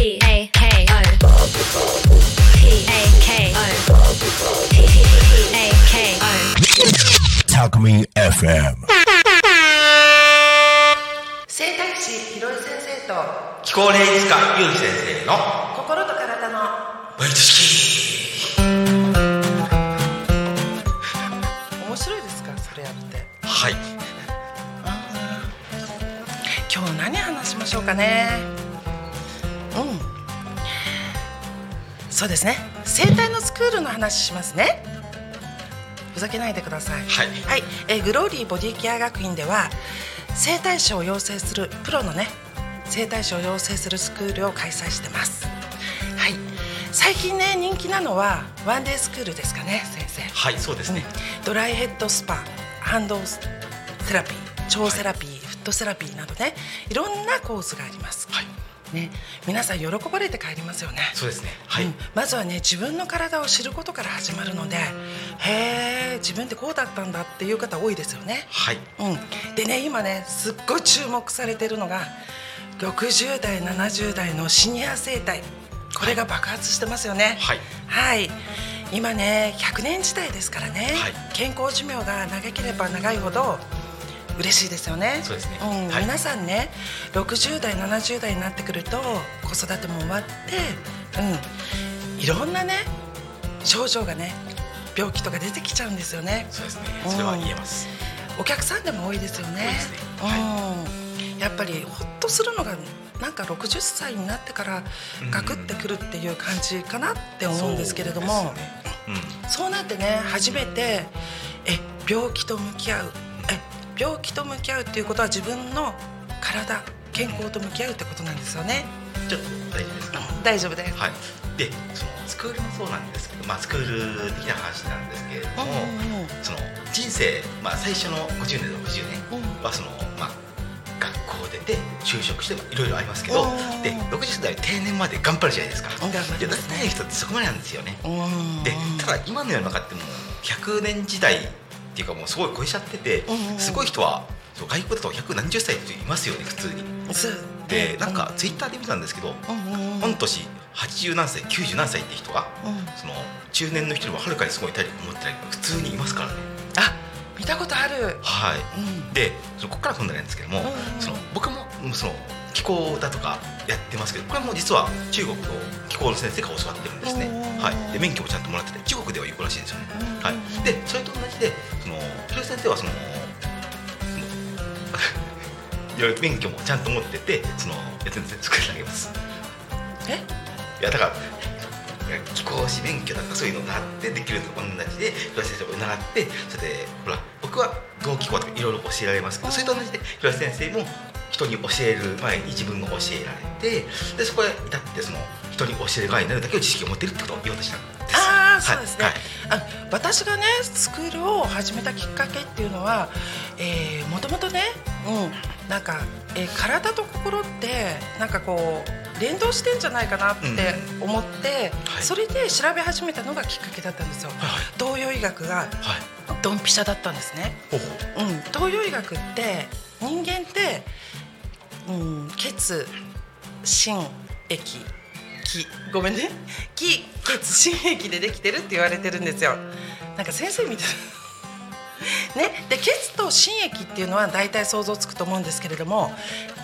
P A K O P A K O P A K O Talk Me FM. 生態師ひろい先生と気候霊術家ゆうき先生の心と体のバイト式面白いですかそれやって。はい。今日何話しましょうかねそうですね。生態のスクールの話しますね。ふざけないでください。はい。はい、えーグローリーボディケア学院では整体師を養成するプロのね整体師を養成するスクールを開催してます。はい。最近ね人気なのはワンデースクールですかね先生。はいそうですね、うん。ドライヘッドスパハンドセラピー腸セラピー、フットセラピーなどねいろんなコースがあります、はいね、皆さん喜ばれて帰りますよね。そうですね。はい、うん。まずはね自分の体を知ることから始まるのでへえ自分ってこうだったんだっていう方多いですよね、はい。うん、でね今ねすっごい注目されてるのが60代70代のシニア生態。これが爆発してますよね。はい。はい。今ね100年時代ですからね、はい。健康寿命が長ければ長いほど嬉しいですよね。そうですね。んはい。皆さんね60代70代になってくると子育ても終わって、うん、いろんなね症状がね病気とか出てきちゃうんですよね。そうですね。それは言えます、お客さんでも多いですよね。多いですね。うん、やっぱりほっとするのがなんか60歳になってからガクってくるっていう感じかなって思うんですけれども、そうですね。そうなってね初めてえ病気と向き合う。え病気と向き合うっていうことは自分の体健康と向き合うってことなんですよね。うん、ちょっと大丈夫ですか？大丈夫です。はい。でそのスクールもそうなんですけどまあスクール的な話なんですけれども、うんうんうん。その人生、まあ、最初の50年60年うんはその、まあ、学校出て就職していろいろありますけどうん。で60代定年まで頑張るじゃないですか。頑張大体の人ってそこまでなんですよね。うん。でただ今の世の中ってもう100年時代っていうかもうすごい超えちゃっててすごい人は外国だと100何十歳って人いますよね普通に。でなんかツイッターで見たんですけどうんうんうん。御年80何歳90何歳って人がうん。その中年の人よりもはるかにすごい体力持ってたり普通にいますからね。あ見たことある。はい。うん。でそのここから本題なんですけども、その僕もうんその気候だとかやってますけどこれも実は中国の気候の先生が教わってるんですね、うんはい、で免許もちゃんともらってて中国では有効らしいんですよね、うん。はい、でそれと同じでその先生はその いろいろ免許もちゃんと持っててそのやつに作ってあげます。え？いやだから気候士免許だとかそういうのがあってできるのと同じで広瀬先生を習ってそれでほら僕は動気候とかいろいろ教えられますけどそれと同じで広瀬先生も人に教える前に自分が教えられてでそこへ至ってその人に教える側になるだけの知識を持ってるってことを言おうとしたんです。ああそうですね、はい。あ私がねスクールを始めたきっかけっていうのは、えー、もともとね、うん、なんか、えー体と心ってなんかこう連動してんじゃないかなって思って、はい。それで調べ始めたのがきっかけだったんですよ、はいはい。東洋医学がはい。ドンピシャだったんですね、うん、東洋医学って人間って、うん、血心液気。ごめんね。気血心液でできてるって言われてるんですよ。なんか先生みたいな。ね。で血と心液っていうのは大体想像つくと思うんですけれども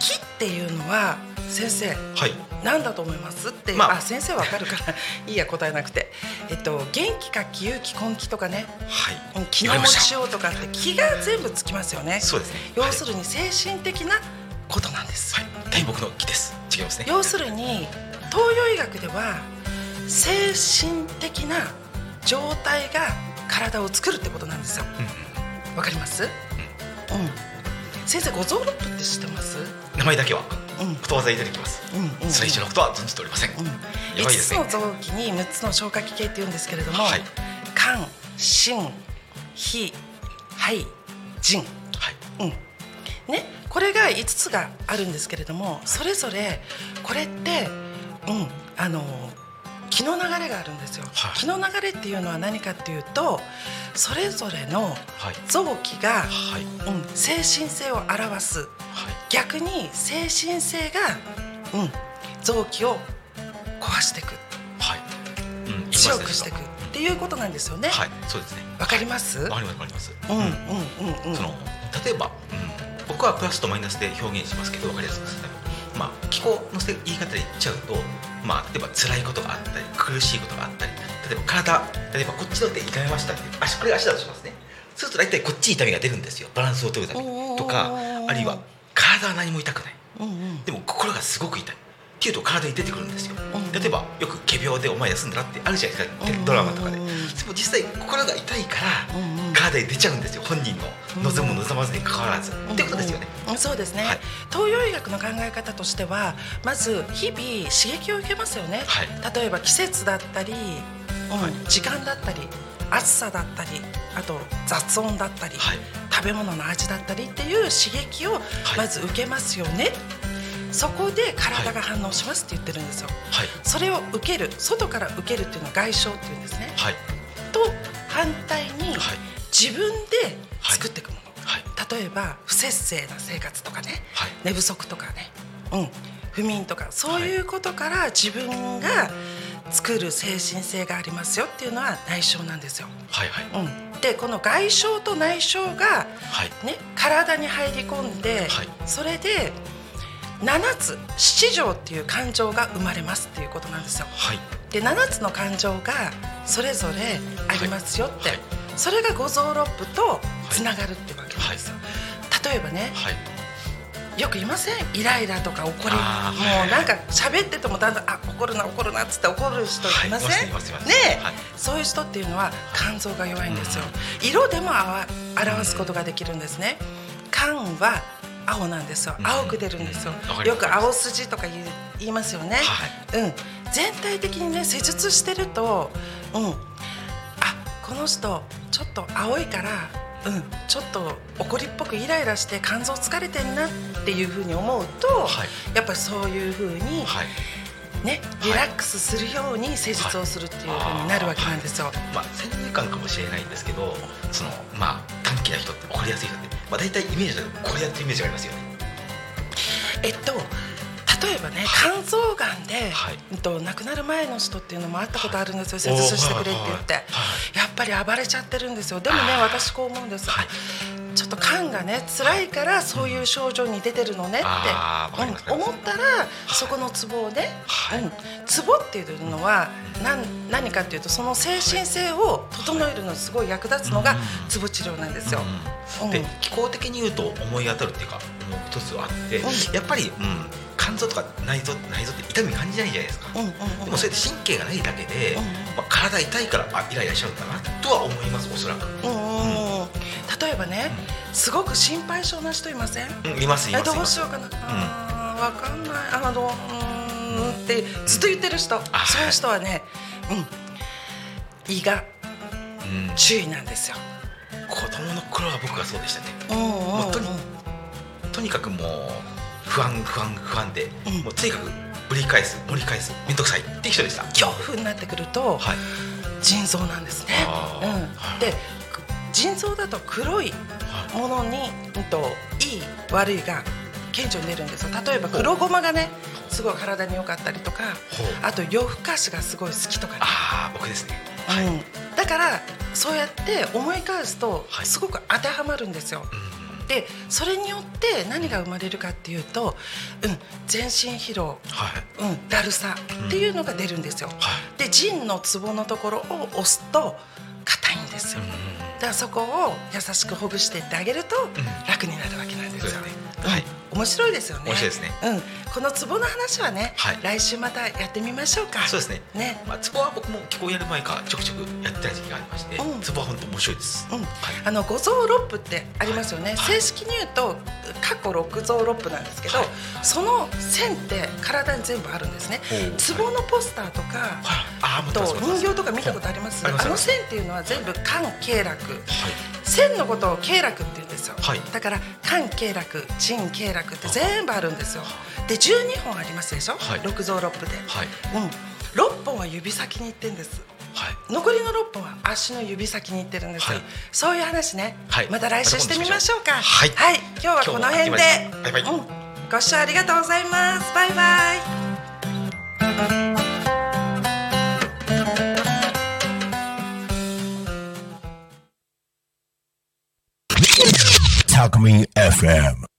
気っていうのは先生はい。何だと思います？ってまあ。あ、先生わかるから いいや答えなくて。えっと元気か気有気根気とかね。はい。うん気の持ちようとかって気が全部つきますよね。そうですね。要するに精神的なことなんです、はい。大木の木です。違いますね。要するに東洋医学では精神的な状態が体を作るってことなんですよ。わかります？うん。先生五臓六腑って知ってます？名前だけはうん。ことわざいただきます。うんうんそれ以上のことは存じておりません。うん。やばいですね。5つの臓器に6つの消化器系って言うんですけれども、はい。肝心脾肺腎。はい。うんね、これが5つがあるんですけれどもそれぞれこれって、うん、あの気の流れがあるんですよ、はい。気の流れっていうのは何かっていうとそれぞれのはい。臓器が、はい。うん、精神性を表す。はい。逆に精神性が、うん、臓器を壊していく。はい、うん、強くしていく。っていうことなんですよね。はい。そうですね。わかります？わかります。わかりますうん。うんうんうん。その例えば、うん、僕はプラスとマイナスで表現しますけど分かりやすくするために。まあ気候のせ言い方で言っちゃうとまあ例えば辛いことがあったり苦しいことがあったり例えば体例えばこっちの手痛めましたって足これが足だとしますね。そうすると大体こっち痛みが出るんですよ。バランスを取るためにとかあるいは体は何も痛くない。でも心がすごく痛いっていうと体に出てくるんですよ。ん。例えばよく仮病でお前休んだらってあるじゃないですか。うん。ドラマとかで。でうんも実際心が痛いから体に出ちゃうんですよ。本人の望む望まずに関わらず。ってことですよね。うんそうですね、はい。東洋医学の考え方としてはまず日々刺激を受けますよね、はい。例えば季節だったり、うんはい。時間だったり暑さだったりあと雑音だったり、はい。食べ物の味だったりっていう刺激をまず受けますよね、そこで体が反応しますって言ってるんですよ、はい。それを受ける外から受けるっていうのは外傷っていうんですね。はい。と反対にはい。自分で作っていくもの、はい。例えば不節制な生活とかね、はい。寝不足とかね、うん、不眠とか。そういうことから自分が作る精神性がありますよっていうのは内傷なんですよ。はいはい。うん、でこの外傷と内傷が、はい。ね、体に入り込んで、はい。それで7つ七条っていう感情が生まれますっていうことなんですよ。はい。で7つの感情がそれぞれありますよって、はい。それが五臓六腑とつながるってわけなんですよ。例えばねはい。よく言いません？イライラとか怒り。もうなんか喋っててもだんだんあ怒るな怒るなっつって怒る人いません、はい。はい。そういう人っていうのは肝臓が弱いんですよ。色でもあわ表すことができるんですね。肝は青なんですよ。うん。青く出るんですよ。うん。よく青筋とか言う言いますよね、はい。うん。全体的にね施術してるとうん。あこの人ちょっと青いからうん。ちょっと怒りっぽくイライラして肝臓疲れてんなっていうふうに思うと、はい。やっぱりそういうふうにはい。ねリラックスするように施術をするっていうふうになるわけなんですよ。まあ先入観かもしれないんですけどそのまあ短気な人って怒りやすい人ってまあ大体イメージだとこれやってるイメージがありますよね。えっと例えばね肝臓がんで、はい。うんと亡くなる前の人っていうのもあったことあるんですよ。施術してくれって言って、はいはいやっぱり暴れちゃってるんですよ。でもね私こう思うんです、はいちょっと肝がね辛いからそういう症状に出てるのねって、うん思ったらそこのツボをね、はい。うん、ツボっていうのは何何かっていうとその精神性を整えるのにすごい役立つのがうん。ツボ治療なんですよ。うん。で気候的に言うと思い当たるっていうかもう一つあって、うん。やっぱり、うん、肝臓とか内臓内臓って痛み感じないじゃないですか、でもそれで神経がないだけで、うんまあ、体痛いからあイライラしちゃうんだなとは思いますおそらく、うん例えばね、すごく心配性な人いません？うん、いますいえます。いどうしようかな、あーわかんない。あのうーんってずっと言ってる人、あそういう人はね、うん、胃がうん。注意なんですよ。子供の頃は僕がそうでしたね。うんうんうん。もうとにとにかくもう不安不安不安で、うん。もうとにかくぶり返す盛り返す面倒くさいっていう人でした。恐怖になってくると、はい。腎臓なんですね。うん。はいでく腎臓だと黒いはい。ものに、うん、といい悪いが顕著に出るんですよ。例えば黒ごまがねすごい体に良かったりとかあと夜更かしがすごい好きとかね。ああ僕ですね。はい、うん、だからそうやって思い返すとはい。すごく当てはまるんですよ。うん。でそれによって何が生まれるかっていうと、うん、全身疲労、はい。うん、だるさっていうのが出るんですよ。はい。で腎のツボのところを押すと硬いんですよ。だからそこを優しくほぐしていってあげると楽になるわけなんですよ。ねうんはい面白いですよね。面白いですね。うん、このツボの話はね、はい。来週またやってみましょうか。そうですね。ね。まあ、ツボは僕も気候やる前からちょくちょくやってた時期がありまして、うん。ツボは本当面白いです、うん。はい。あの五臓六腑ってありますよね、はい。正式に言うと過去六臓六腑なんですけど、はい。その線って体に全部あるんですね。ほう壺のポスターとか、はい。あと人形とか見たことあります？あの線っていうのは全部肝経絡。はい。線のことを経絡ってですよ、はい。だから肝経絡腎経絡って全部あるんですよ。で12本ありますでしょ、はい。六臓六腑で、はい。うん。6本は指先に行ってんです。はい。残りの6本は足の指先に行ってるんですよ、はい。そういう話ね、はい。また来週してみましょうか。はい。今日はこの辺で。うん、ご視聴ありがとうございます。バイバイ Alchemy FM.